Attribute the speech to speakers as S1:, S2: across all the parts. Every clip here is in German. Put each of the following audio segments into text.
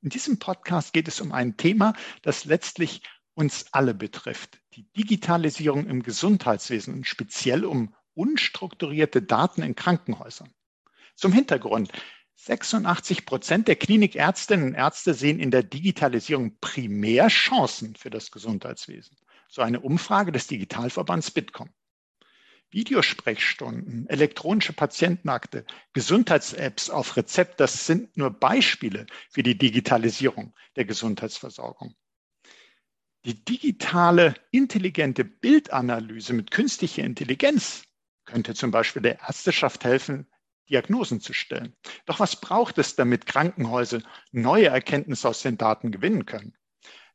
S1: In diesem Podcast geht es um ein Thema, das letztlich uns alle betrifft. Die Digitalisierung im Gesundheitswesen und speziell um unstrukturierte Daten in Krankenhäusern. Zum Hintergrund. 86 Prozent der Klinikärztinnen und Ärzte sehen in der Digitalisierung primär Chancen für das Gesundheitswesen. So eine Umfrage des Digitalverbands Bitkom. Videosprechstunden, elektronische Patientenakte, Gesundheits-Apps auf Rezept, das sind nur Beispiele für die Digitalisierung der Gesundheitsversorgung. Die digitale intelligente Bildanalyse mit künstlicher Intelligenz könnte zum Beispiel der Ärzteschaft helfen, Diagnosen zu stellen. Doch was braucht es, damit Krankenhäuser neue Erkenntnisse aus den Daten gewinnen können?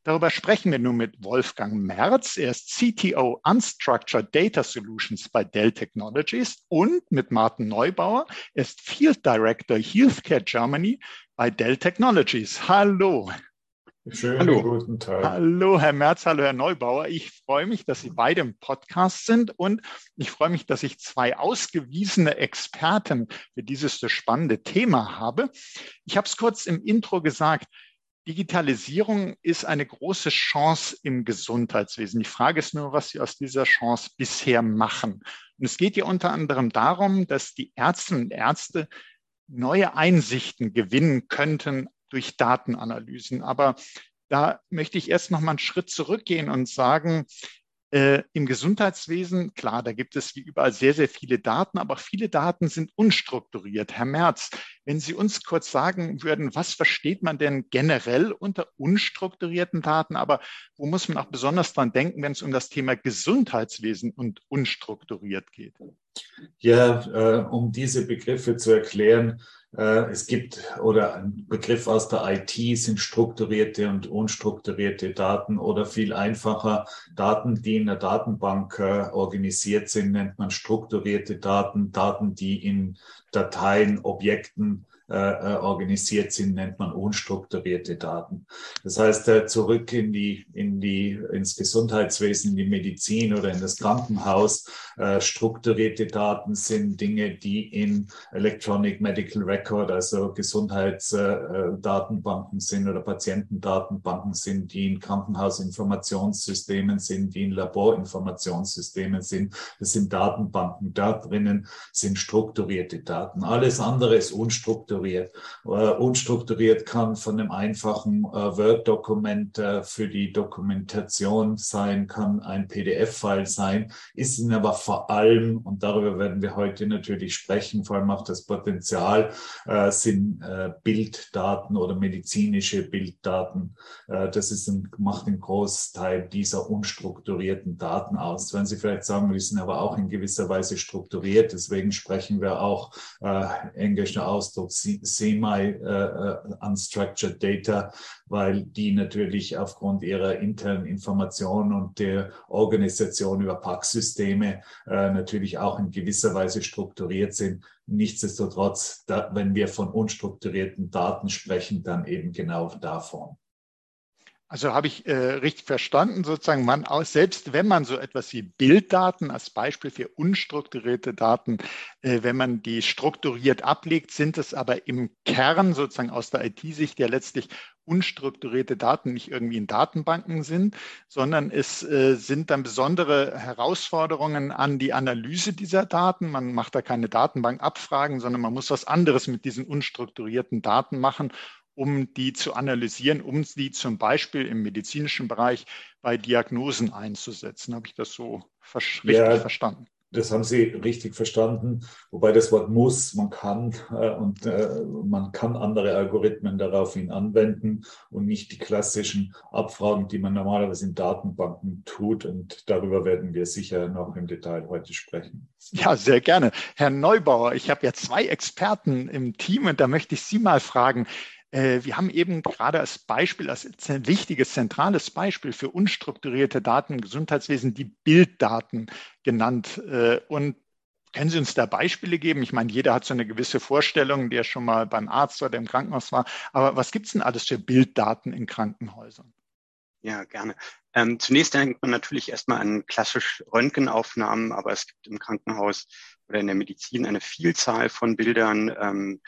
S1: Darüber sprechen wir nun mit Wolfgang Merz. Er ist CTO Unstructured Data Solutions bei Dell Technologies und mit Martin Neubauer. Er ist Field Director Healthcare Germany bei Dell Technologies. Hallo.
S2: Schönen hallo. guten Tag.
S1: Hallo, Herr Merz, hallo, Herr Neubauer. Ich freue mich, dass Sie beide im Podcast sind und ich freue mich, dass ich zwei ausgewiesene Experten für dieses so spannende Thema habe. Ich habe es kurz im Intro gesagt. Digitalisierung ist eine große Chance im Gesundheitswesen. Die Frage ist nur, was Sie aus dieser Chance bisher machen. Und es geht ja unter anderem darum, dass die Ärztinnen und Ärzte neue Einsichten gewinnen könnten durch Datenanalysen. Aber da möchte ich erst noch mal einen Schritt zurückgehen und sagen, äh, Im Gesundheitswesen, klar, da gibt es wie überall sehr, sehr viele Daten, aber viele Daten sind unstrukturiert. Herr Merz, wenn Sie uns kurz sagen würden, was versteht man denn generell unter unstrukturierten Daten, aber wo muss man auch besonders dran denken, wenn es um das Thema Gesundheitswesen und unstrukturiert geht?
S2: Ja, äh, um diese Begriffe zu erklären, es gibt oder ein Begriff aus der IT sind strukturierte und unstrukturierte Daten oder viel einfacher Daten, die in der Datenbank äh, organisiert sind, nennt man strukturierte Daten, Daten, die in Dateien, Objekten äh, äh, organisiert sind, nennt man unstrukturierte Daten. Das heißt, äh, zurück in die, in die, ins Gesundheitswesen, in die Medizin oder in das Krankenhaus, äh, strukturierte Daten sind Dinge, die in Electronic Medical Record, also Gesundheitsdatenbanken sind oder Patientendatenbanken sind, die in Krankenhausinformationssystemen sind, die in Laborinformationssystemen sind. Das sind Datenbanken. Da drinnen sind strukturierte Daten. Alles andere ist unstrukturiert unstrukturiert. Äh, unstrukturiert kann von einem einfachen äh, Word-Dokument für die Dokumentation sein, kann ein PDF-File sein, ist ihnen aber vor allem, und darüber werden wir heute natürlich sprechen, vor allem auch das Potenzial, äh, sind äh, Bilddaten oder medizinische Bilddaten. Äh, das ist ein, macht einen Großteil dieser unstrukturierten Daten aus. Wenn Sie vielleicht sagen, die sind aber auch in gewisser Weise strukturiert, deswegen sprechen wir auch äh, englischer Ausdruck semi-unstructured äh, äh, data, weil die natürlich aufgrund ihrer internen Informationen und der Organisation über Packsysteme äh, natürlich auch in gewisser Weise strukturiert sind. Nichtsdestotrotz, da, wenn wir von unstrukturierten Daten sprechen, dann eben genau davon.
S1: Also habe ich äh, richtig verstanden, sozusagen, man aus, selbst wenn man so etwas wie Bilddaten als Beispiel für unstrukturierte Daten, äh, wenn man die strukturiert ablegt, sind es aber im Kern sozusagen aus der IT-Sicht ja letztlich unstrukturierte Daten nicht irgendwie in Datenbanken sind, sondern es äh, sind dann besondere Herausforderungen an die Analyse dieser Daten. Man macht da keine Datenbankabfragen, sondern man muss was anderes mit diesen unstrukturierten Daten machen um die zu analysieren, um sie zum Beispiel im medizinischen Bereich bei Diagnosen einzusetzen. Habe ich das so richtig ja, verstanden?
S2: Das haben Sie richtig verstanden, wobei das Wort muss, man kann äh, und äh, man kann andere Algorithmen daraufhin anwenden und nicht die klassischen Abfragen, die man normalerweise in Datenbanken tut. Und darüber werden wir sicher noch im Detail heute sprechen.
S1: Ja, sehr gerne. Herr Neubauer, ich habe ja zwei Experten im Team und da möchte ich Sie mal fragen, wir haben eben gerade als Beispiel, als wichtiges, zentrales Beispiel für unstrukturierte Daten im Gesundheitswesen die Bilddaten genannt. Äh, und können Sie uns da Beispiele geben? Ich meine, jeder hat so eine gewisse Vorstellung, der schon mal beim Arzt oder im Krankenhaus war. Aber was gibt es denn alles für Bilddaten in Krankenhäusern?
S3: Ja, gerne. Ähm, zunächst denkt man natürlich erstmal an klassisch Röntgenaufnahmen, aber es gibt im Krankenhaus oder in der Medizin eine Vielzahl von Bildern, ähm,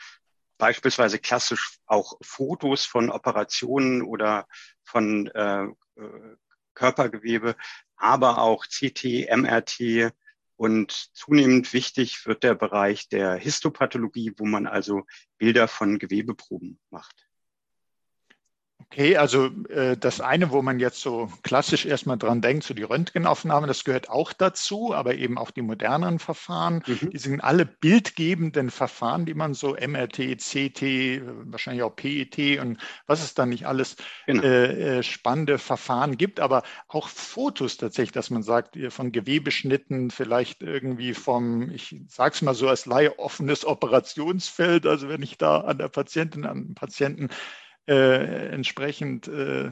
S3: beispielsweise klassisch auch Fotos von Operationen oder von äh, äh Körpergewebe, aber auch CT, MRT, und zunehmend wichtig wird der Bereich der Histopathologie, wo man also Bilder von Gewebeproben macht.
S1: Okay, also äh, das eine, wo man jetzt so klassisch erstmal dran denkt, so die Röntgenaufnahme, das gehört auch dazu, aber eben auch die moderneren Verfahren. Mhm. Die sind alle bildgebenden Verfahren, die man so MRT, CT, wahrscheinlich auch PET und was es dann nicht alles genau. äh, äh, spannende Verfahren gibt, aber auch Fotos tatsächlich, dass man sagt, von Gewebeschnitten, vielleicht irgendwie vom, ich sage es mal so als Laie, offenes Operationsfeld, also wenn ich da an der Patientin, an den Patienten äh, entsprechend äh,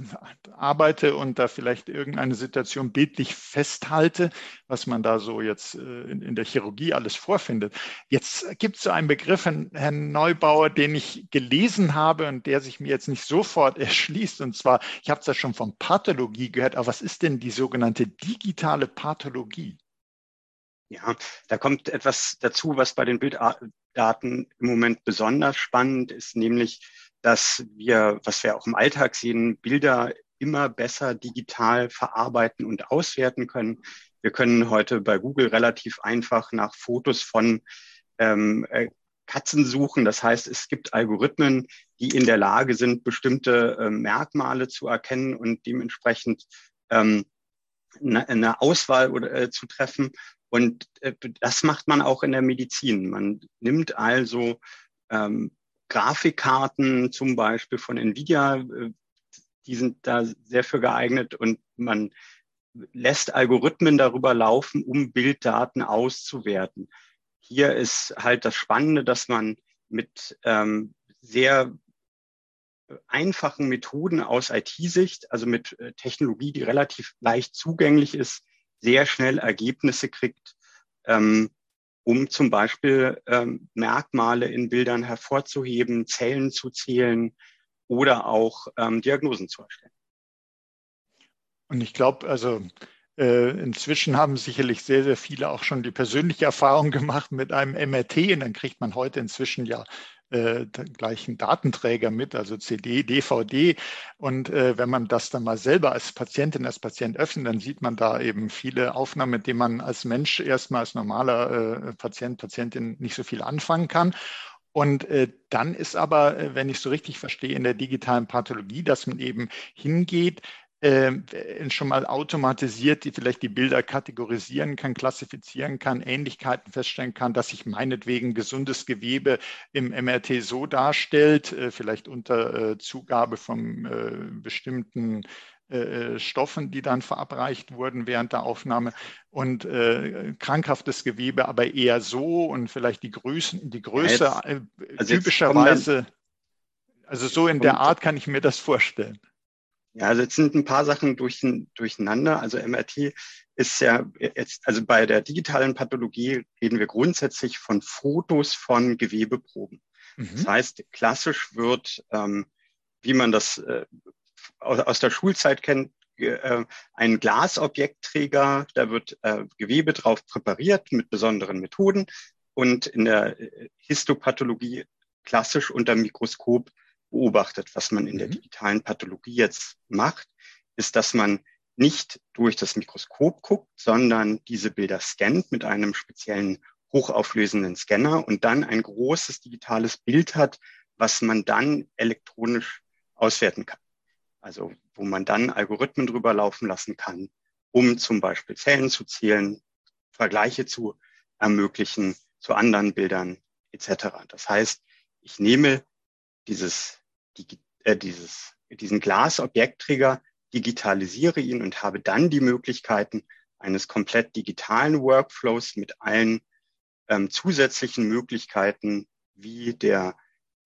S1: arbeite und da vielleicht irgendeine Situation bildlich festhalte, was man da so jetzt äh, in, in, der Chirurgie alles vorfindet. Jetzt gibt es so einen Begriff, Herrn Neubauer, den ich gelesen habe und der sich mir jetzt nicht sofort erschließt. Und zwar, ich habe es ja schon von Pathologie gehört, aber was ist denn die sogenannte digitale Pathologie?
S3: Ja, da kommt etwas dazu, was bei den Bilddaten im Moment besonders spannend ist, nämlich dass wir, was wir auch im Alltag sehen, Bilder immer besser digital verarbeiten und auswerten können. Wir können heute bei Google relativ einfach nach Fotos von ähm, äh, Katzen suchen. Das heißt, es gibt Algorithmen, die in der Lage sind, bestimmte äh, Merkmale zu erkennen und dementsprechend ähm, eine, eine Auswahl oder, äh, zu treffen. Und äh, das macht man auch in der Medizin. Man nimmt also ähm, Grafikkarten zum Beispiel von Nvidia, äh, die sind da sehr für geeignet und man lässt Algorithmen darüber laufen, um Bilddaten auszuwerten. Hier ist halt das Spannende, dass man mit ähm, sehr einfachen Methoden aus IT-Sicht, also mit äh, Technologie, die relativ leicht zugänglich ist, sehr schnell Ergebnisse kriegt, ähm, um zum Beispiel ähm, Merkmale in Bildern hervorzuheben, Zellen zu zählen oder auch ähm, Diagnosen zu erstellen.
S1: Und ich glaube, also äh, inzwischen haben sicherlich sehr, sehr viele auch schon die persönliche Erfahrung gemacht mit einem MRT und dann kriegt man heute inzwischen ja äh, gleichen Datenträger mit, also CD, DVD. Und äh, wenn man das dann mal selber als Patientin, als Patient öffnet, dann sieht man da eben viele Aufnahmen, mit denen man als Mensch erstmal als normaler äh, Patient, Patientin nicht so viel anfangen kann. Und äh, dann ist aber, äh, wenn ich so richtig verstehe, in der digitalen Pathologie, dass man eben hingeht, äh, schon mal automatisiert, die vielleicht die Bilder kategorisieren kann, klassifizieren kann, Ähnlichkeiten feststellen kann, dass sich meinetwegen gesundes Gewebe im MRT so darstellt, äh, vielleicht unter äh, Zugabe von äh, bestimmten äh, Stoffen, die dann verabreicht wurden während der Aufnahme und äh, krankhaftes Gewebe aber eher so und vielleicht die Größen, die Größe äh, also typischerweise, also so in der Art kann ich mir das vorstellen.
S3: Ja, also jetzt sind ein paar Sachen durch, durcheinander. Also MRT ist ja jetzt, also bei der digitalen Pathologie reden wir grundsätzlich von Fotos von Gewebeproben. Mhm. Das heißt, klassisch wird, ähm, wie man das äh, aus, aus der Schulzeit kennt, äh, ein Glasobjektträger, da wird äh, Gewebe drauf präpariert mit besonderen Methoden und in der äh, Histopathologie klassisch unter Mikroskop beobachtet. Was man in der mhm. digitalen Pathologie jetzt macht, ist, dass man nicht durch das Mikroskop guckt, sondern diese Bilder scannt mit einem speziellen hochauflösenden Scanner und dann ein großes digitales Bild hat, was man dann elektronisch auswerten kann. Also wo man dann Algorithmen drüber laufen lassen kann, um zum Beispiel Zellen zu zählen, Vergleiche zu ermöglichen zu anderen Bildern etc. Das heißt, ich nehme dieses die, äh, dieses, diesen Glasobjektträger, digitalisiere ihn und habe dann die Möglichkeiten eines komplett digitalen Workflows mit allen ähm, zusätzlichen Möglichkeiten wie der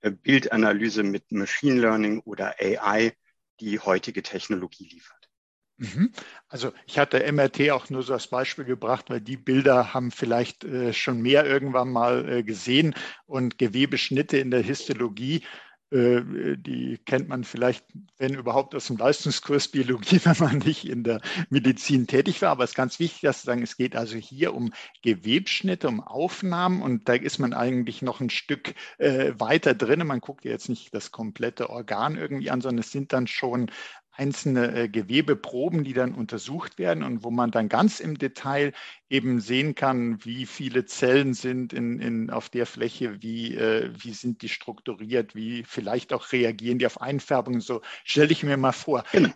S3: äh, Bildanalyse mit Machine Learning oder AI die heutige Technologie liefert.
S1: Mhm. Also ich hatte MRT auch nur so als Beispiel gebracht, weil die Bilder haben vielleicht äh, schon mehr irgendwann mal äh, gesehen und Gewebeschnitte in der Histologie die kennt man vielleicht, wenn überhaupt, aus dem Leistungskurs Biologie, wenn man nicht in der Medizin tätig war. Aber es ist ganz wichtig, dass sagen, es geht also hier um Gewebschnitte, um Aufnahmen und da ist man eigentlich noch ein Stück äh, weiter drin. Man guckt jetzt nicht das komplette Organ irgendwie an, sondern es sind dann schon einzelne äh, Gewebeproben, die dann untersucht werden und wo man dann ganz im Detail eben sehen kann, wie viele Zellen sind in, in, auf der Fläche, wie, äh, wie sind die strukturiert, wie vielleicht auch reagieren die auf Einfärbungen. So stelle ich mir mal vor. Genau.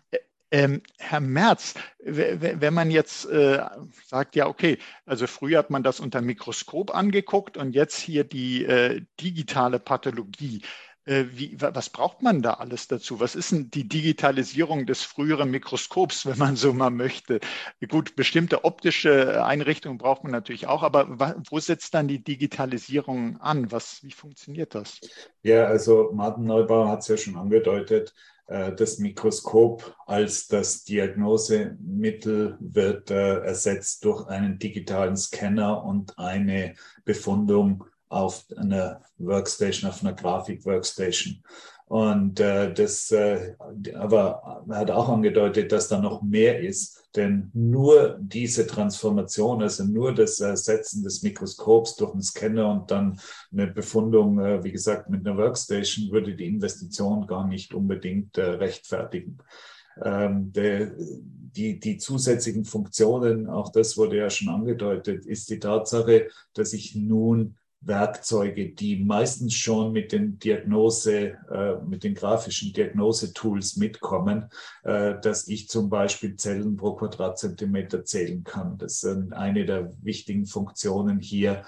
S1: Ähm, Herr Merz, wenn man jetzt äh, sagt, ja, okay, also früher hat man das unter Mikroskop angeguckt und jetzt hier die äh, digitale Pathologie. Äh, wie, was braucht man da alles dazu? Was ist denn die Digitalisierung des früheren Mikroskops, wenn man so mal möchte? Gut, bestimmte optische Einrichtungen braucht man natürlich auch, aber wo setzt dann die Digitalisierung an? Was, wie funktioniert das?
S2: Ja, also Martin Neubauer hat es ja schon angedeutet. Äh, das Mikroskop als das Diagnosemittel wird äh, ersetzt durch einen digitalen Scanner und eine Befundung auf einer Workstation, auf einer Grafik-Workstation. Und äh, das, äh, aber er hat auch angedeutet, dass da noch mehr ist, denn nur diese Transformation, also nur das Ersetzen des Mikroskops durch einen Scanner und dann eine Befundung, äh, wie gesagt, mit einer Workstation, würde die Investition gar nicht unbedingt äh, rechtfertigen. Ähm, der, die, die zusätzlichen Funktionen, auch das wurde ja schon angedeutet, ist die Tatsache, dass ich nun Werkzeuge, die meistens schon mit den Diagnose, äh, mit den grafischen Diagnosetools mitkommen, äh, dass ich zum Beispiel Zellen pro Quadratzentimeter zählen kann. Das sind eine der wichtigen Funktionen hier,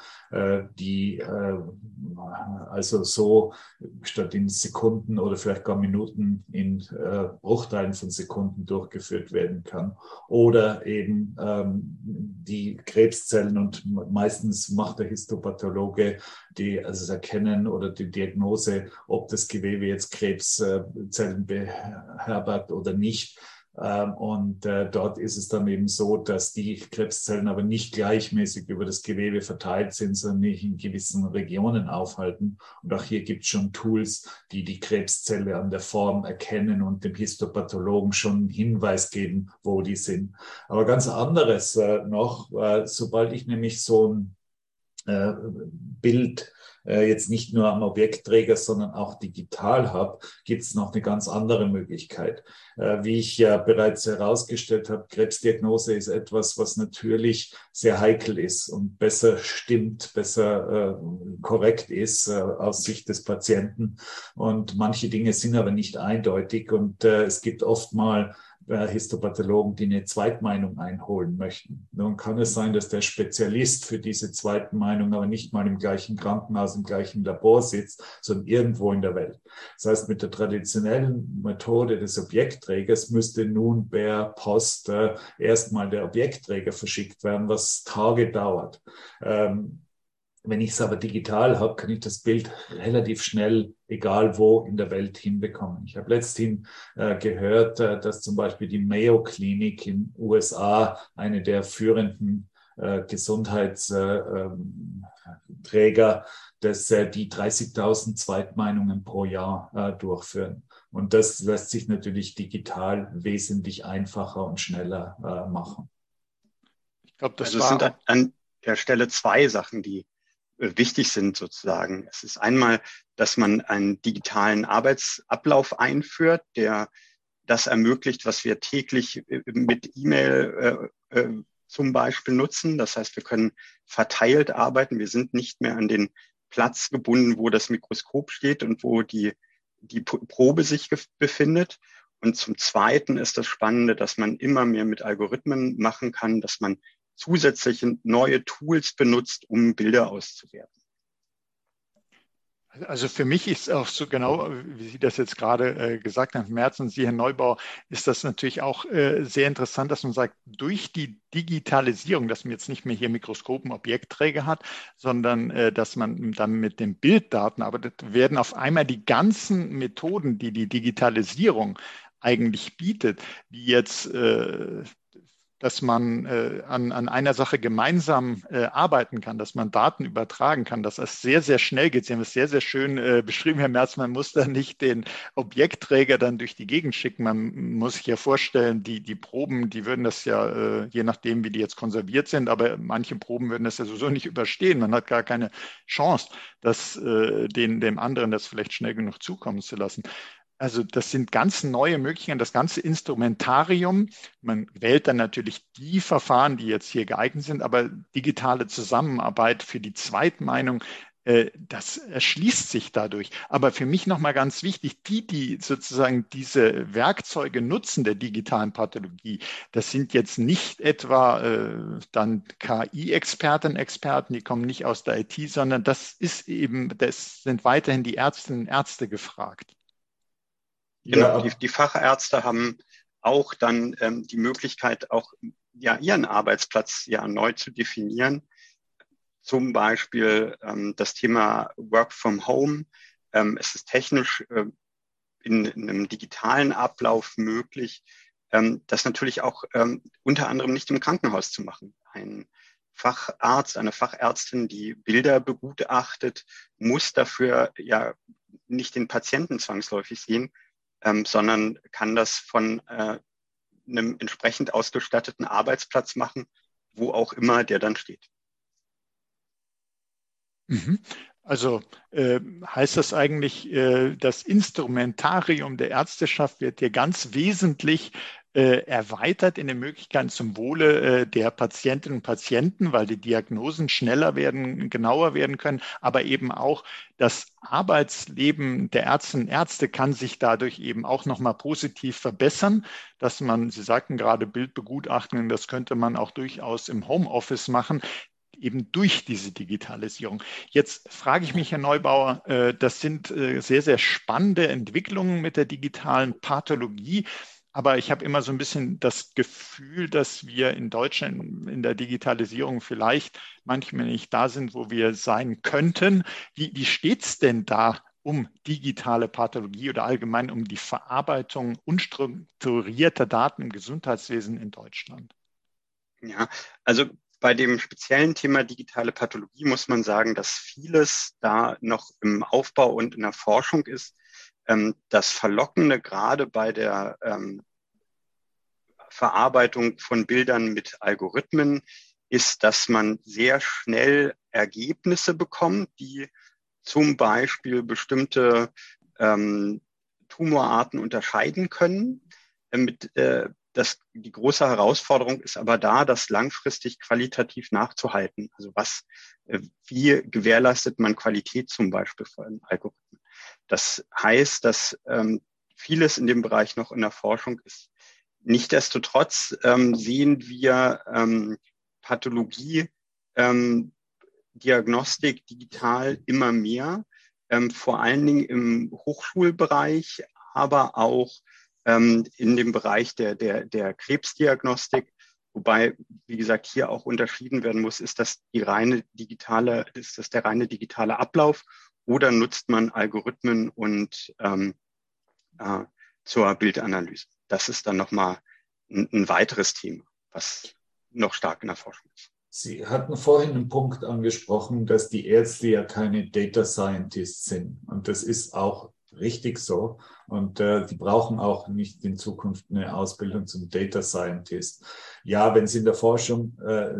S2: die äh, also so statt in Sekunden oder vielleicht gar Minuten in äh, Bruchteilen von Sekunden durchgeführt werden kann. Oder eben ähm, die Krebszellen und meistens macht der Histopathologe die also das Erkennen oder die Diagnose, ob das Gewebe jetzt Krebszellen beherbergt oder nicht und äh, dort ist es dann eben so, dass die Krebszellen aber nicht gleichmäßig über das Gewebe verteilt sind, sondern nicht in gewissen Regionen aufhalten. Und auch hier gibt es schon Tools, die die Krebszelle an der Form erkennen und dem Histopathologen schon einen Hinweis geben, wo die sind. Aber ganz anderes äh, noch, äh, sobald ich nämlich so ein Bild äh, jetzt nicht nur am Objektträger, sondern auch digital habe, gibt es noch eine ganz andere Möglichkeit. Äh, wie ich ja bereits herausgestellt habe, Krebsdiagnose ist etwas, was natürlich sehr heikel ist und besser stimmt, besser äh, korrekt ist äh, aus Sicht des Patienten. Und manche Dinge sind aber nicht eindeutig und äh, es gibt oft mal äh, Histopathologen, die eine Zweitmeinung einholen möchten. Nun kann es sein, dass der Spezialist für diese Zweitmeinung aber nicht mal im gleichen Krankenhaus, im gleichen Labor sitzt, sondern irgendwo in der Welt. Das heißt, mit der traditionellen Methode des Objektträgers müsste nun per Post äh, erstmal der Objektträger verschickt werden, was Tage dauert. Ähm, wenn ich es aber digital habe, kann ich das Bild relativ schnell, egal wo in der Welt, hinbekommen. Ich habe letzthin äh, gehört, äh, dass zum Beispiel die Mayo Klinik in USA, eine der führenden äh, Gesundheitsträger, ähm, dass äh, die 30.000 Zweitmeinungen pro Jahr äh, durchführen. Und das lässt sich natürlich digital wesentlich einfacher und schneller äh, machen.
S3: Ich glaube, das also sind an der Stelle zwei Sachen, die äh, wichtig sind sozusagen. Es ist einmal, dass man einen digitalen Arbeitsablauf einführt, der das ermöglicht, was wir täglich äh, mit E-Mail äh, äh, zum Beispiel nutzen. Das heißt, wir können verteilt arbeiten. Wir sind nicht mehr an den Platz gebunden, wo das Mikroskop steht und wo die, die Probe sich befindet. Und zum Zweiten ist das Spannende, dass man immer mehr mit Algorithmen machen kann, dass man zusätzliche neue Tools benutzt, um Bilder auszuwerten.
S1: Also für mich ist auch so genau, wie Sie das jetzt gerade äh, gesagt haben, März und Sie, Herr Neubau, ist das natürlich auch äh, sehr interessant, dass man sagt, durch die Digitalisierung, dass man jetzt nicht mehr hier Mikroskopen, Objektträger hat, sondern äh, dass man dann mit den Bilddaten arbeitet, werden auf einmal die ganzen Methoden, die die Digitalisierung eigentlich bietet, wie jetzt äh, dass man äh, an, an einer Sache gemeinsam äh, arbeiten kann, dass man Daten übertragen kann, dass es sehr, sehr schnell geht. Sie haben es sehr, sehr schön äh, beschrieben, Herr Merz. Man muss da nicht den Objektträger dann durch die Gegend schicken. Man muss sich ja vorstellen, die, die Proben, die würden das ja, äh, je nachdem, wie die jetzt konserviert sind, aber manche Proben würden das ja sowieso nicht überstehen. Man hat gar keine Chance, das, äh, den, dem anderen das vielleicht schnell genug zukommen zu lassen. Also das sind ganz neue Möglichkeiten, das ganze Instrumentarium. Man wählt dann natürlich die Verfahren, die jetzt hier geeignet sind, aber digitale Zusammenarbeit für die Zweitmeinung, äh, das erschließt sich dadurch. Aber für mich nochmal ganz wichtig, die, die sozusagen diese Werkzeuge nutzen der digitalen Pathologie, das sind jetzt nicht etwa äh, dann KI-Experten, Experten, die kommen nicht aus der IT, sondern das ist eben, das sind weiterhin die Ärztinnen und Ärzte gefragt.
S3: Genau, die, die Fachärzte haben auch dann ähm, die Möglichkeit, auch ja, ihren Arbeitsplatz ja neu zu definieren. Zum Beispiel ähm, das Thema Work from Home. Ähm, es ist technisch äh, in, in, einem digitalen Ablauf möglich, ähm, das natürlich auch ähm, unter anderem nicht im Krankenhaus zu machen. Ein Facharzt, eine Fachärztin, die Bilder begutachtet, muss dafür ja nicht den Patienten zwangsläufig sehen, ähm, sondern kann das von äh, einem entsprechend ausgestatteten Arbeitsplatz machen, wo auch immer der dann steht.
S1: Mhm. Also äh, heißt das eigentlich, äh, das Instrumentarium der Ärzteschaft wird hier ganz wesentlich erweitert in den Möglichkeiten zum Wohle äh, der Patientinnen und Patienten, weil die Diagnosen schneller werden, genauer werden können, aber eben auch das Arbeitsleben der Ärztinnen und Ärzte kann sich dadurch eben auch nochmal positiv verbessern, dass man, Sie sagten gerade Bildbegutachten, das könnte man auch durchaus im Homeoffice machen eben durch diese Digitalisierung. Jetzt frage ich mich, Herr Neubauer, äh, das sind sehr, sehr spannende Entwicklungen mit der digitalen Pathologie. Aber ich habe immer so ein bisschen das Gefühl, dass wir in Deutschland in der Digitalisierung vielleicht manchmal nicht da sind, wo wir sein könnten. Wie, wie steht es denn da um digitale Pathologie oder allgemein um die Verarbeitung unstrukturierter Daten im Gesundheitswesen in Deutschland?
S3: Ja, also bei dem speziellen Thema digitale Pathologie muss man sagen, dass vieles da noch im Aufbau und in der Forschung ist. Ähm, das Verlockende gerade bei der ähm, Verarbeitung von Bildern mit Algorithmen ist, dass man sehr schnell Ergebnisse bekommt, die zum Beispiel bestimmte ähm, Tumorarten unterscheiden können. Äh, mit, äh, das, die große Herausforderung ist aber da, das langfristig qualitativ nachzuhalten. Also was, äh, wie gewährleistet man Qualität zum Beispiel von Algorithmen? Das heißt, dass ähm, vieles in dem Bereich noch in der Forschung ist. Nichtsdestotrotz ähm, sehen wir ähm, Pathologie, ähm, Diagnostik digital immer mehr, ähm, vor allen Dingen im Hochschulbereich, aber auch ähm, in dem Bereich der, der, der Krebsdiagnostik. Wobei, wie gesagt, hier auch unterschieden werden muss, ist das die reine digitale, ist das der reine digitale Ablauf oder nutzt man Algorithmen und ähm, äh, zur Bildanalyse? Das ist dann nochmal ein, ein weiteres Thema, was noch stark in der Forschung ist.
S2: Sie hatten vorhin einen Punkt angesprochen, dass die Ärzte ja keine Data Scientists sind. Und das ist auch richtig so. Und äh, die brauchen auch nicht in Zukunft eine Ausbildung zum Data Scientist. Ja, wenn sie in der Forschung äh,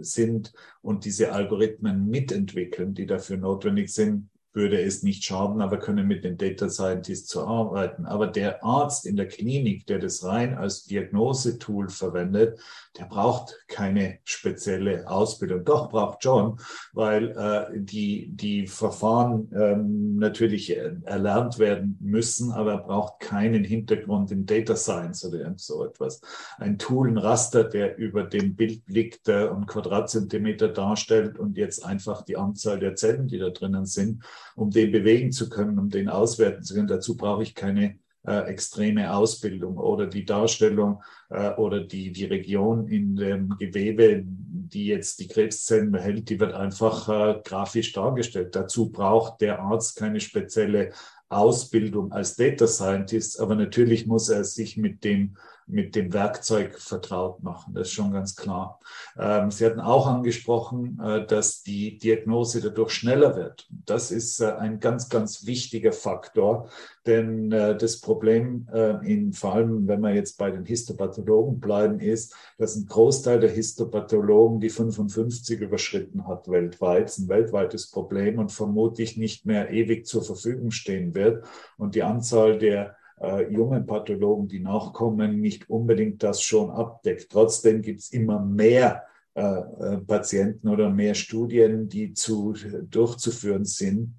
S2: sind und diese Algorithmen mitentwickeln, die dafür notwendig sind, würde es nicht schaden, aber können mit den Data Scientists zu arbeiten. Aber der Arzt in der Klinik, der das rein als Diagnosetool verwendet, der braucht keine spezielle Ausbildung. Doch braucht John, weil äh, die, die Verfahren ähm, natürlich erlernt werden müssen, aber er braucht keinen Hintergrund in Data Science oder so etwas. Ein Tool, ein Raster, der über dem Bild liegt äh, und Quadratzentimeter darstellt und jetzt einfach die Anzahl der Zellen, die da drinnen sind, um den bewegen zu können, um den auswerten zu können. Dazu brauche ich keine äh, extreme Ausbildung oder die Darstellung äh, oder die, die Region in dem Gewebe, die jetzt die Krebszellen behält, die wird einfach äh, grafisch dargestellt. Dazu braucht der Arzt keine spezielle Ausbildung als Data Scientist, aber natürlich muss er sich mit dem mit dem Werkzeug vertraut machen. Das ist schon ganz klar. Ähm, Sie hatten auch angesprochen, äh, dass die Diagnose dadurch schneller wird. Das ist äh, ein ganz, ganz wichtiger Faktor, denn äh, das Problem, in, vor allem wenn wir jetzt bei den Histopathologen bleiben, ist, dass ein Großteil der Histopathologen die 55 überschritten hat weltweit. Das ist ein weltweites Problem und vermutlich nicht mehr ewig zur Verfügung stehen wird. Und die Anzahl der äh, jungen Pathologen, die nachkommen, nicht unbedingt das schon abdeckt. Trotzdem gibt es immer mehr äh, äh, Patienten oder mehr Studien, die zu, durchzuführen sind.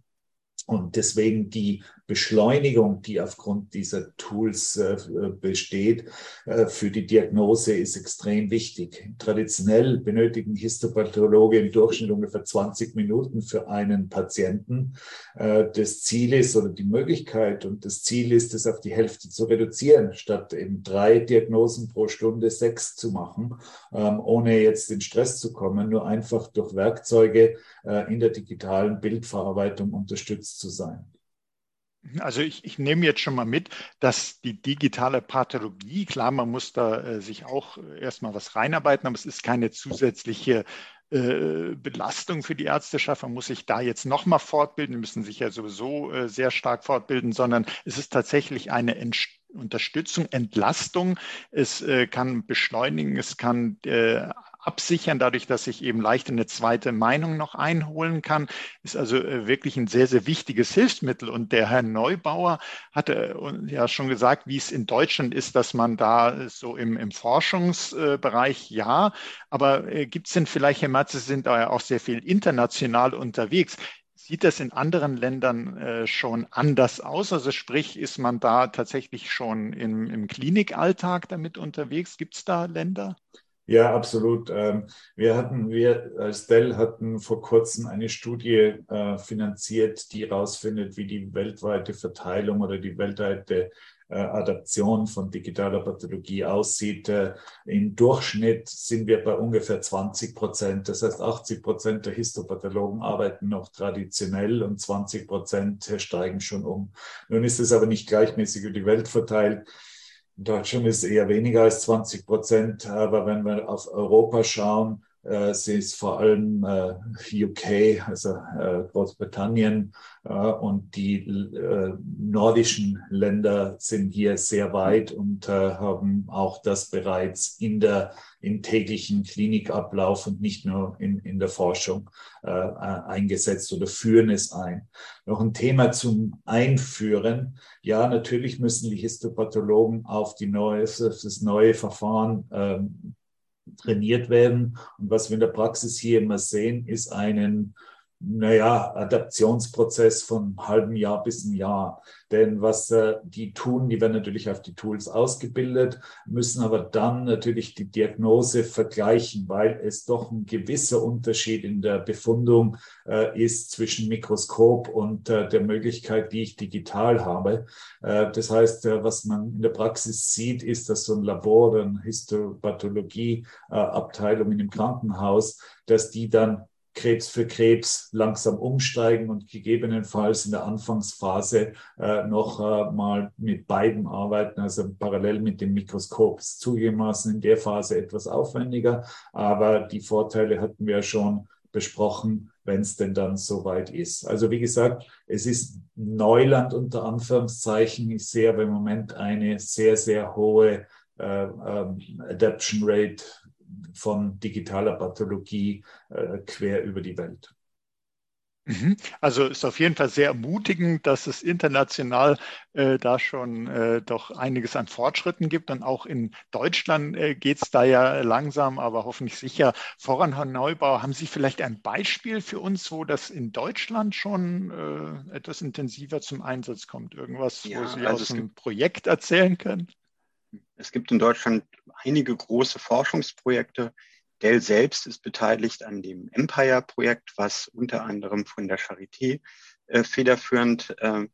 S2: Und deswegen die Beschleunigung, die aufgrund dieser Tools äh, besteht, äh, für die Diagnose ist extrem wichtig. Traditionell benötigen Histopathologe im Durchschnitt ungefähr 20 Minuten für einen Patienten. Äh, das Ziel ist oder die Möglichkeit und das Ziel ist, es auf die Hälfte zu reduzieren, statt eben drei Diagnosen pro Stunde sechs zu machen, ähm, ohne jetzt in Stress zu kommen, nur einfach durch Werkzeuge äh, in der digitalen Bildverarbeitung unterstützt zu sein.
S1: Also ich, ich, nehme jetzt schon mal mit, dass die digitale Pathologie, klar, man muss da äh, sich auch erstmal was reinarbeiten, aber es ist keine zusätzliche äh, Belastung für die Ärzteschaft. Man muss sich da jetzt nochmal fortbilden, müssen sich ja sowieso äh, sehr stark fortbilden, sondern es ist tatsächlich eine Ent Unterstützung, Entlastung. Es äh, kann beschleunigen, es kann äh, absichern, dadurch, dass ich eben leicht eine zweite Meinung noch einholen kann, ist also äh, wirklich ein sehr, sehr wichtiges Hilfsmittel. Und der Herr Neubauer hatte äh, ja schon gesagt, wie es in Deutschland ist, dass man da so im, im Forschungsbereich ja, aber äh, gibt es denn vielleicht, Herr Matze, sind da ja auch sehr viel international unterwegs. Sieht das in anderen Ländern äh, schon anders aus? Also sprich, ist man da tatsächlich schon im, im Klinikalltag damit unterwegs? Gibt es da Länder?
S2: Ja, absolut. Ähm, wir hatten, wir als Dell hatten vor kurzem eine Studie äh, finanziert, die herausfindet, wie die weltweite Verteilung oder die weltweite äh, Adaption von digitaler Pathologie aussieht. Äh, Im Durchschnitt sind wir bei ungefähr 20 Prozent. Das heißt, 80 Prozent der Histopathologen arbeiten noch traditionell und 20 Prozent steigen schon um. Nun ist es aber nicht gleichmäßig über die Welt verteilt. Deutschland ist eher weniger als 20 Prozent, aber wenn wir auf Europa schauen, sie ist vor allem äh, UK, also äh, Großbritannien äh, und die äh, nordischen Länder sind hier sehr weit und äh, haben auch das bereits in der im täglichen Klinikablauf und nicht nur in, in der Forschung äh, eingesetzt oder führen es ein. Noch ein Thema zum Einführen. Ja, natürlich müssen die Histopathologen auf, die neue, auf das neue Verfahren ähm, trainiert werden. Und was wir in der Praxis hier immer sehen, ist einen naja, Adaptionsprozess von einem halben Jahr bis ein Jahr. Denn was äh, die tun, die werden natürlich auf die Tools ausgebildet, müssen aber dann natürlich die Diagnose vergleichen, weil es doch ein gewisser Unterschied in der Befundung äh, ist zwischen Mikroskop und äh, der Möglichkeit, die ich digital habe. Äh, das heißt, äh, was man in der Praxis sieht, ist, dass so ein Labor oder eine Histopathologie-Abteilung in dem Krankenhaus, dass die dann Krebs für Krebs langsam umsteigen und gegebenenfalls in der Anfangsphase äh, noch äh, mal mit beiden arbeiten, also parallel mit dem Mikroskop. Ist zugegebenermaßen in der Phase etwas aufwendiger, aber die Vorteile hatten wir schon besprochen, wenn es denn dann soweit ist. Also wie gesagt, es ist Neuland unter Anführungszeichen. Ich sehe aber im Moment eine sehr, sehr hohe äh, ähm, Adaption Rate von digitaler Pathologie äh, quer über die Welt.
S1: Mhm. Also ist auf jeden Fall sehr ermutigend, dass es international äh, da schon äh, doch einiges an Fortschritten gibt. Und auch in Deutschland äh, geht es da ja langsam, aber hoffentlich sicher voran. Herr Neubau, haben Sie vielleicht ein Beispiel für uns, wo das in Deutschland schon äh, etwas intensiver zum Einsatz kommt? Irgendwas, ja, wo Sie also aus einem Projekt erzählen können?
S3: Es gibt in Deutschland einige große Forschungsprojekte. Dell selbst ist beteiligt an dem Empire-Projekt, was unter anderem von der Charité äh, federführend äh,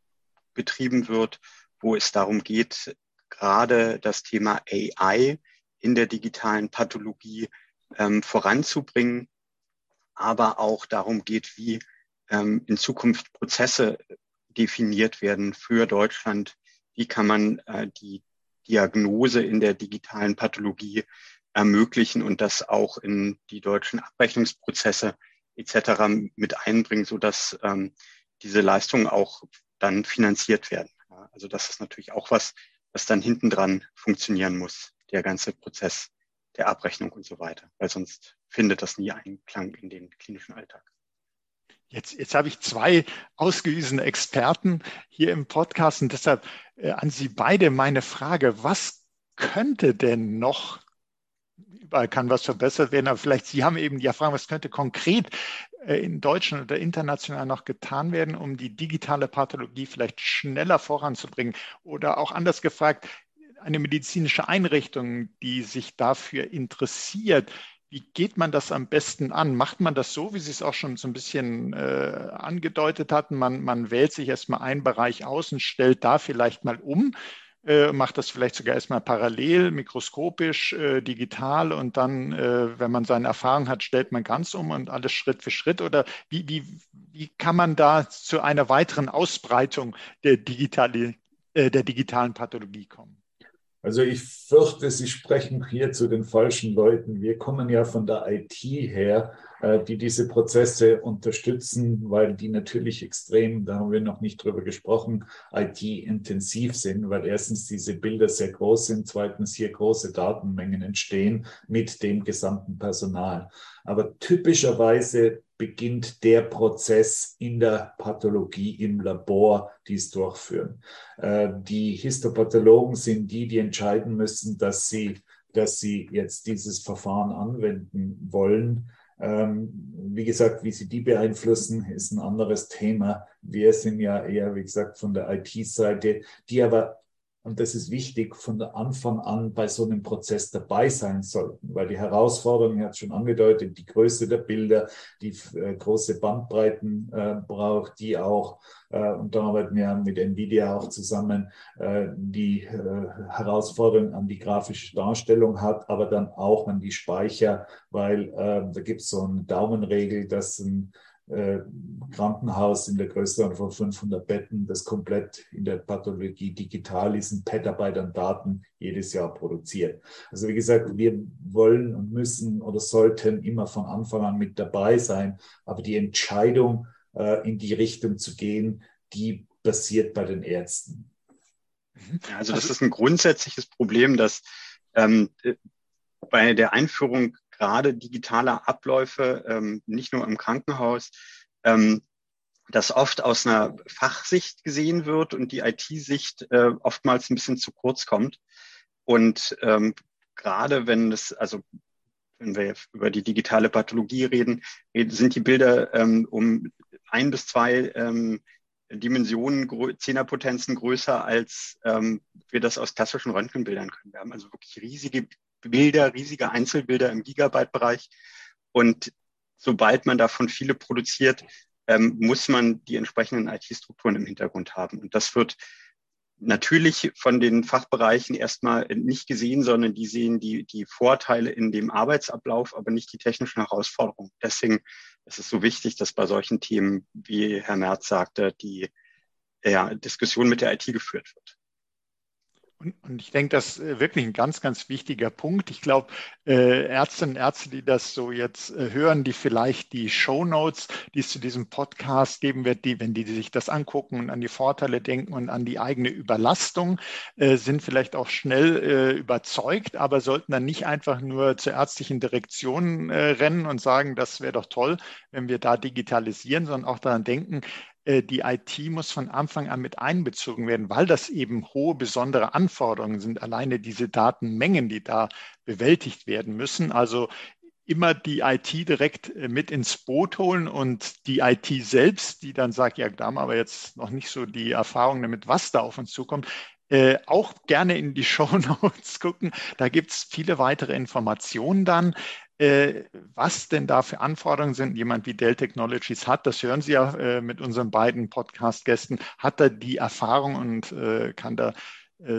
S3: betrieben wird, wo es darum geht, gerade das Thema AI in der digitalen Pathologie ähm, voranzubringen, aber auch darum geht, wie ähm, in Zukunft Prozesse definiert werden für Deutschland. Wie kann man äh, die Diagnose in der digitalen Pathologie ermöglichen und das auch in die deutschen Abrechnungsprozesse etc. mit einbringen, so dass ähm, diese Leistungen auch dann finanziert werden. Also das ist natürlich auch was, was dann hinten dran funktionieren muss, der ganze Prozess der Abrechnung und so weiter, weil sonst findet das nie Einklang in den klinischen Alltag.
S1: Jetzt, jetzt habe ich zwei ausgewiesene Experten hier im Podcast und deshalb an Sie beide meine Frage, was könnte denn noch, überall kann was verbessert werden, aber vielleicht Sie haben eben die Erfahrung, was könnte konkret äh, in Deutschland oder international noch getan werden, um die digitale Pathologie vielleicht schneller voranzubringen? Oder auch anders gefragt, eine medizinische Einrichtung, die sich dafür interessiert, wie geht man das am besten an? Macht man das so, wie Sie es auch schon so ein bisschen äh, angedeutet hatten? Man, man wählt sich erstmal einen Bereich aus und stellt da vielleicht mal um, äh, macht das vielleicht sogar erstmal parallel, mikroskopisch, äh, digital und dann, äh, wenn man seine Erfahrung hat, stellt man ganz um und alles Schritt für Schritt? Oder wie, wie, wie kann man da zu einer weiteren Ausbreitung der, digitale, äh, der digitalen Pathologie kommen?
S2: Also ich fürchte, Sie sprechen hier zu den falschen Leuten. Wir kommen ja von der IT her, die diese Prozesse unterstützen, weil die natürlich extrem, da haben wir noch nicht drüber gesprochen, IT-intensiv sind, weil erstens diese Bilder sehr groß sind, zweitens hier große Datenmengen entstehen mit dem gesamten Personal. Aber typischerweise beginnt der Prozess in der Pathologie im Labor, die es durchführen. Äh, die Histopathologen sind die, die entscheiden müssen, dass sie, dass sie jetzt dieses Verfahren anwenden wollen. Ähm, wie gesagt, wie sie die beeinflussen, ist ein anderes Thema. Wir sind ja eher, wie gesagt, von der IT-Seite, die aber und das ist wichtig, von Anfang an bei so einem Prozess dabei sein sollten, weil die Herausforderung, ich habe es schon angedeutet, die Größe der Bilder, die äh, große Bandbreiten äh, braucht, die auch, äh, und da arbeiten wir mit NVIDIA auch zusammen, äh, die äh, Herausforderung an die grafische Darstellung hat, aber dann auch an die Speicher, weil äh, da gibt es so eine Daumenregel, dass ein äh, Krankenhaus in der Größe von 500 Betten, das komplett in der Pathologie digital ist, ein Petabyte an Daten jedes Jahr produziert. Also wie gesagt, wir wollen und müssen oder sollten immer von Anfang an mit dabei sein, aber die Entscheidung, äh, in die Richtung zu gehen, die basiert bei den Ärzten.
S3: Also das ist ein grundsätzliches Problem, dass ähm, bei der Einführung gerade digitaler Abläufe, ähm, nicht nur im Krankenhaus, ähm, das oft aus einer Fachsicht gesehen wird und die IT-Sicht äh, oftmals ein bisschen zu kurz kommt. Und ähm, gerade wenn es, also wenn wir über die digitale Pathologie reden, sind die Bilder ähm, um ein bis zwei ähm, Dimensionen, Zehnerpotenzen größer, als ähm, wir das aus klassischen Röntgenbildern können. Wir haben also wirklich riesige Bilder, riesige Einzelbilder im Gigabyte-Bereich. Und sobald man davon viele produziert, ähm, muss man die entsprechenden IT-Strukturen im Hintergrund haben. Und das wird natürlich von den Fachbereichen erstmal nicht gesehen, sondern die sehen die, die Vorteile in dem Arbeitsablauf, aber nicht die technischen Herausforderungen. Deswegen ist es so wichtig, dass bei solchen Themen, wie Herr Merz sagte, die ja, Diskussion mit der IT geführt wird.
S1: Und, und, ich denke, das ist wirklich ein ganz, ganz wichtiger Punkt. Ich glaube, äh, Ärztinnen und Ärzte, die das so jetzt äh, hören, die vielleicht die Show Notes, die es zu diesem Podcast geben wird, die, wenn die sich das angucken und an die Vorteile denken und an die eigene Überlastung, äh, sind vielleicht auch schnell äh, überzeugt, aber sollten dann nicht einfach nur zur ärztlichen Direktion äh, rennen und sagen, das wäre doch toll, wenn wir da digitalisieren, sondern auch daran denken, äh, die IT muss von Anfang an mit einbezogen werden, weil das eben hohe besondere Anforderungen sind. Alleine diese Datenmengen, die da bewältigt werden müssen. Also immer die IT direkt äh, mit ins Boot holen und die IT selbst, die dann sagt, ja, da haben aber jetzt noch nicht so die Erfahrung damit, was da auf uns zukommt, äh, auch gerne in die Show Notes gucken. Da gibt es viele weitere Informationen dann. Äh, was denn da für Anforderungen sind. Jemand wie Dell Technologies hat, das hören Sie ja äh, mit unseren beiden Podcast-Gästen, hat da die Erfahrung und äh, kann da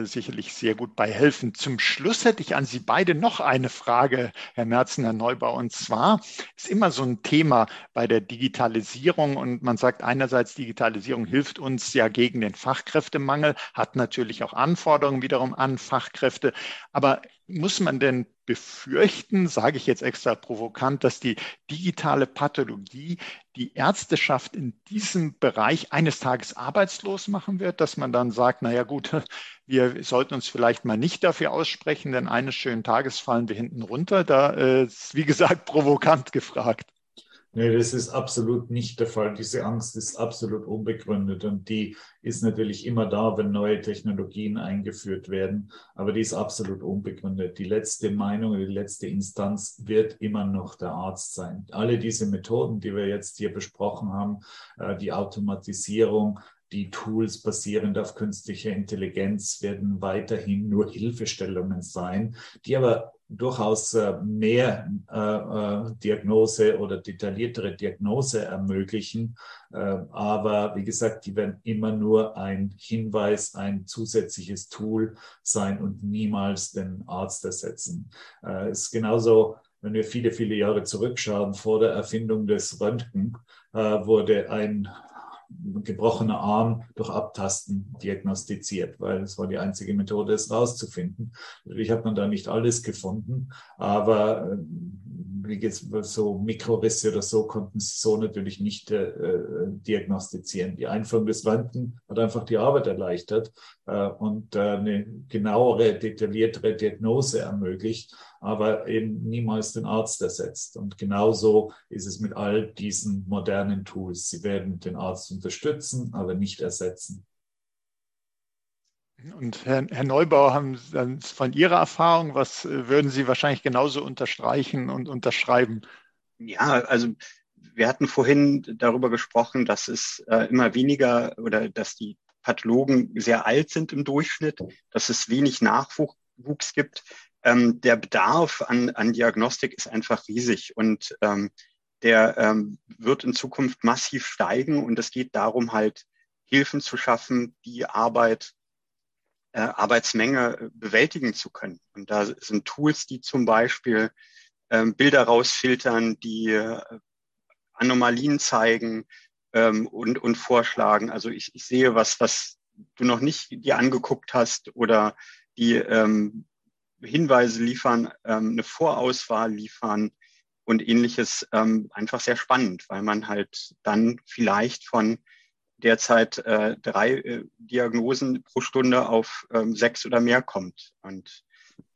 S1: sicherlich sehr gut bei helfen. Zum Schluss hätte ich an Sie beide noch eine Frage, Herr Merzen, Herr Neubau. Und zwar ist immer so ein Thema bei der Digitalisierung und man sagt einerseits, Digitalisierung hilft uns ja gegen den Fachkräftemangel, hat natürlich auch Anforderungen wiederum an Fachkräfte. Aber muss man denn befürchten, sage ich jetzt extra provokant, dass die digitale Pathologie die Ärzteschaft in diesem Bereich eines Tages arbeitslos machen wird, dass man dann sagt, naja gut, wir sollten uns vielleicht mal nicht dafür aussprechen, denn eines schönen Tages fallen wir hinten runter. Da äh, ist, wie gesagt, provokant gefragt.
S2: Nee, das ist absolut nicht der Fall. Diese Angst ist absolut unbegründet und die ist natürlich immer da, wenn neue Technologien eingeführt werden, aber die ist absolut unbegründet. Die letzte Meinung, die letzte Instanz wird immer noch der Arzt sein. Alle diese Methoden, die wir jetzt hier besprochen haben, äh, die Automatisierung, die Tools basierend auf künstlicher Intelligenz werden weiterhin nur Hilfestellungen sein, die aber durchaus äh, mehr äh, äh, Diagnose oder detailliertere Diagnose ermöglichen. Aber wie gesagt, die werden immer nur ein Hinweis, ein zusätzliches Tool sein und niemals den Arzt ersetzen. Es ist genauso, wenn wir viele, viele Jahre zurückschauen, vor der Erfindung des Röntgen wurde ein gebrochener Arm durch Abtasten diagnostiziert, weil es war die einzige Methode, es rauszufinden. Natürlich hat man da nicht alles gefunden, aber äh, wie geht's, so Mikrorisse oder so konnten sie so natürlich nicht äh, äh, diagnostizieren. Die Einführung des Röntgen hat einfach die Arbeit erleichtert äh, und äh, eine genauere, detailliertere Diagnose ermöglicht, aber eben niemals den Arzt ersetzt. Und genauso ist es mit all diesen modernen Tools. Sie werden den Arzt unterstützen, aber nicht ersetzen.
S1: Und Herr, Herr Neubauer, haben von Ihrer Erfahrung, was äh, würden Sie wahrscheinlich genauso unterstreichen und unterschreiben?
S3: Ja, also wir hatten vorhin darüber gesprochen, dass es äh, immer weniger oder dass die Pathologen sehr alt sind im Durchschnitt, dass es wenig Nachwuchs gibt. Ähm, der Bedarf an, an Diagnostik ist einfach riesig und ähm, der ähm, wird in Zukunft massiv steigen und es geht darum, halt Hilfen zu schaffen, die Arbeit äh, Arbeitsmenge äh, bewältigen zu können. Und da sind Tools, die zum Beispiel ähm, Bilder rausfiltern, die äh, Anomalien zeigen ähm, und, und vorschlagen. Also ich, ich sehe was, was du noch nicht dir angeguckt hast oder die ähm, Hinweise liefern, ähm, eine Vorauswahl liefern und ähnliches ähm, einfach sehr spannend, weil man halt dann vielleicht von derzeit äh, drei äh, Diagnosen pro Stunde auf ähm, sechs oder mehr kommt. Und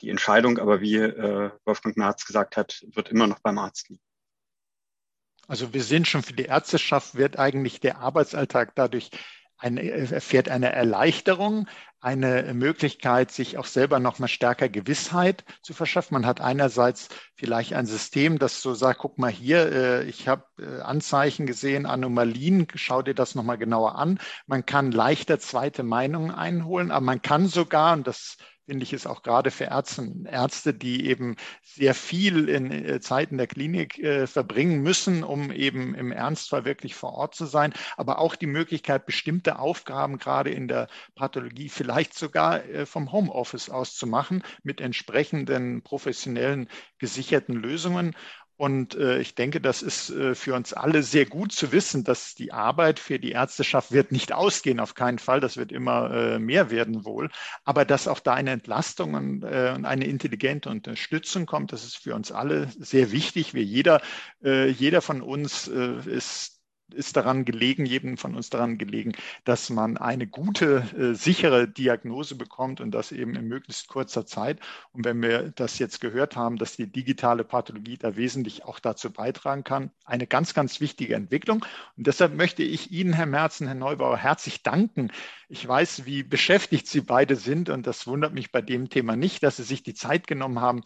S3: die Entscheidung aber, wie äh, Wolfgang Merz gesagt hat, wird immer noch beim Arzt liegen.
S1: Also wir sind schon für die Ärzteschaft, wird eigentlich der Arbeitsalltag dadurch eine, erfährt eine Erleichterung, eine Möglichkeit, sich auch selber noch mal stärker Gewissheit zu verschaffen. Man hat einerseits vielleicht ein System, das so sagt, guck mal hier, äh, ich habe äh, Anzeichen gesehen, Anomalien, schau dir das noch mal genauer an. Man kann leichter zweite Meinungen einholen, aber man kann sogar, und das finde ich es auch gerade für Ärzte, Ärzte, die eben sehr viel in äh, Zeiten der Klinik äh, verbringen müssen, um eben im Ernstfall wirklich vor Ort zu sein, aber auch die Möglichkeit, bestimmte Aufgaben gerade in der Pathologie vielleicht sogar äh, vom Homeoffice aus zu machen mit entsprechenden professionellen gesicherten Lösungen. Und äh, ich denke, das ist äh, für uns alle sehr gut zu wissen, dass die Arbeit für die Ärzteschaft wird nicht ausgehen, auf keinen Fall. Das wird immer äh, mehr werden wohl. Aber dass auch da eine Entlastung und, äh, und, eine intelligente Unterstützung kommt, das ist für uns alle sehr wichtig. Wir jeder, äh, jeder von uns äh, ist ist daran gelegen, jedem von uns daran gelegen, dass man eine gute, äh, sichere Diagnose bekommt und das eben in möglichst kurzer Zeit. Und wenn wir das jetzt gehört haben, dass die digitale Pathologie da wesentlich auch dazu beitragen kann, eine ganz, ganz wichtige Entwicklung. Und deshalb möchte ich Ihnen, Herr Merzen, Herr Neubauer, herzlich danken. Ich weiß, wie beschäftigt Sie beide sind und das wundert mich bei dem Thema nicht, dass Sie sich die Zeit genommen haben,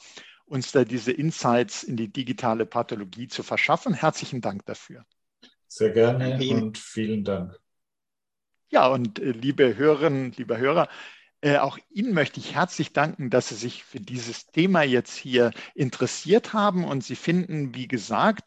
S1: uns da diese Insights in die digitale Pathologie zu verschaffen. Herzlichen Dank dafür.
S2: Sehr gerne und vielen Dank.
S1: Ja, und äh, liebe Hörerinnen, liebe Hörer, Äh, auch Ihnen möchte ich herzlich danken, dass Sie sich für dieses Thema jetzt hier interessiert haben und Sie finden, wie gesagt,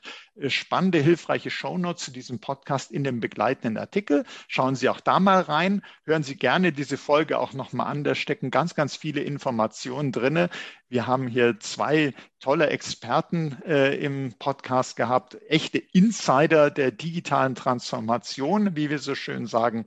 S1: spannende, hilfreiche Shownotes zu diesem Podcast in dem begleitenden Artikel. Schauen Sie auch da mal rein. Hören Sie gerne diese Folge auch nochmal an. Da stecken ganz, ganz viele Informationen drin. Wir haben hier zwei tolle Experten äh, im Podcast gehabt, echte Insider der digitalen Transformation, wie wir so schön sagen.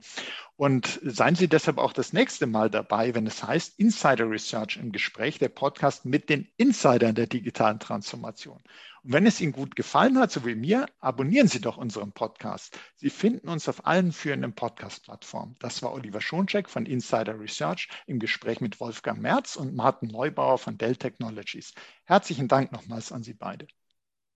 S1: Und seien Sie deshalb auch das nächste Mal dabei, wenn es heißt Insider Research im Gespräch, der Podcast mit den Insidern der digitalen Transformation. Und wenn es Ihnen gut gefallen hat, so wie mir, abonnieren Sie doch unseren Podcast. Sie finden uns auf allen führenden Podcast-Plattformen. Das war Oliver Schoncheck von Insider Research im Gespräch mit Wolfgang Merz und Martin Neubauer von Dell Technologies. Herzlichen Dank nochmals an Sie beide.